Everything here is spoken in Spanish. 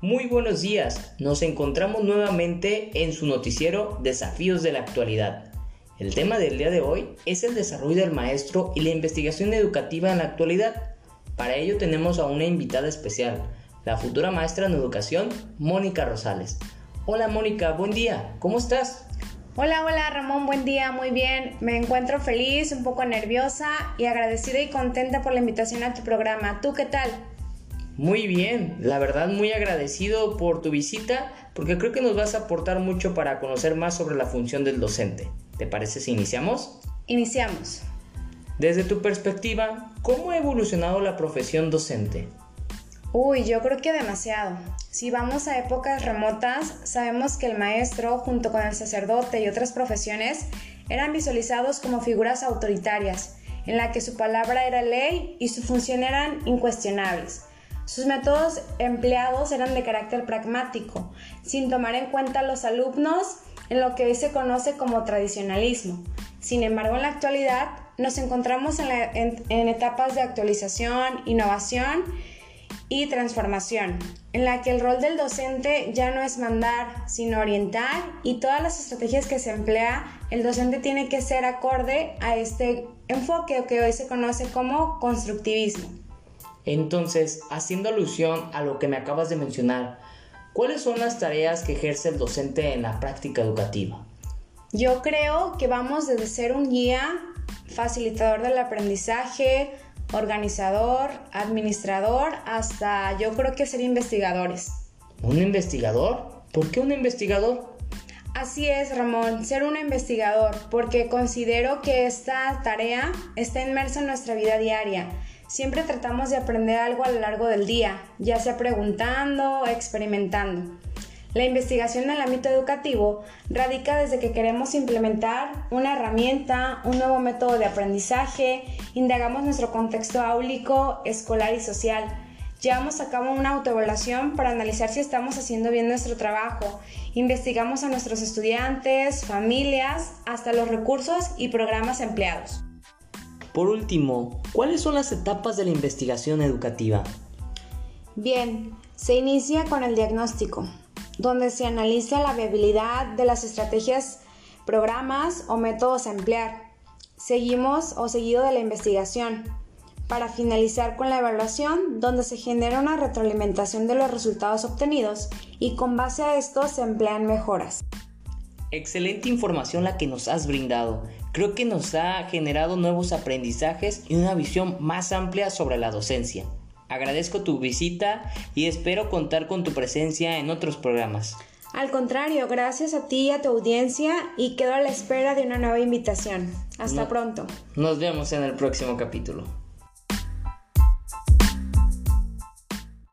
Muy buenos días, nos encontramos nuevamente en su noticiero Desafíos de la Actualidad. El tema del día de hoy es el desarrollo del maestro y la investigación educativa en la actualidad. Para ello tenemos a una invitada especial, la futura maestra en educación, Mónica Rosales. Hola Mónica, buen día, ¿cómo estás? Hola, hola Ramón, buen día, muy bien. Me encuentro feliz, un poco nerviosa y agradecida y contenta por la invitación a tu programa. ¿Tú qué tal? Muy bien, la verdad muy agradecido por tu visita porque creo que nos vas a aportar mucho para conocer más sobre la función del docente. ¿Te parece si iniciamos? Iniciamos. Desde tu perspectiva, ¿cómo ha evolucionado la profesión docente? Uy, yo creo que demasiado. Si vamos a épocas remotas, sabemos que el maestro, junto con el sacerdote y otras profesiones, eran visualizados como figuras autoritarias, en la que su palabra era ley y su función eran incuestionables. Sus métodos empleados eran de carácter pragmático, sin tomar en cuenta a los alumnos en lo que hoy se conoce como tradicionalismo. Sin embargo, en la actualidad nos encontramos en, etapas de actualización, innovación y transformación, en la que el rol del docente ya no es mandar, sino orientar y todas las estrategias que se emplea, el docente tiene que ser acorde a este enfoque que hoy se conoce como constructivismo. Entonces, haciendo alusión a lo que me acabas de mencionar, ¿cuáles son las tareas que ejerce el docente en la práctica educativa? Yo creo que vamos desde ser un guía, facilitador del aprendizaje, organizador, administrador, hasta yo creo que ser investigadores. ¿Un investigador? ¿Por qué un investigador? Así es, Ramón, ser un investigador, porque considero que esta tarea está inmersa en nuestra vida diaria Siempre tratamos de aprender algo a lo largo del día, ya sea preguntando o experimentando. La investigación en el ámbito educativo radica desde que queremos implementar una herramienta, un nuevo método de aprendizaje, indagamos nuestro contexto áulico, escolar y social. Llevamos a cabo una autoevaluación para analizar si estamos haciendo bien nuestro trabajo. Investigamos a nuestros estudiantes, familias, hasta los recursos y programas empleados. Por último, ¿cuáles son las etapas de la investigación educativa? Bien, se inicia con el diagnóstico, donde se analiza la viabilidad de las estrategias, programas o métodos a emplear. Seguimos o seguido de la investigación, para finalizar con la evaluación, donde se genera una retroalimentación de los resultados obtenidos y con base a esto se emplean mejoras. Excelente información la que nos has brindado. Creo que nos ha generado nuevos aprendizajes y una visión más amplia sobre la docencia. Agradezco tu visita y espero contar con tu presencia en otros programas. Al contrario, gracias a ti y a tu audiencia y quedo a la espera de una nueva invitación. Hasta pronto. Nos vemos en el próximo capítulo.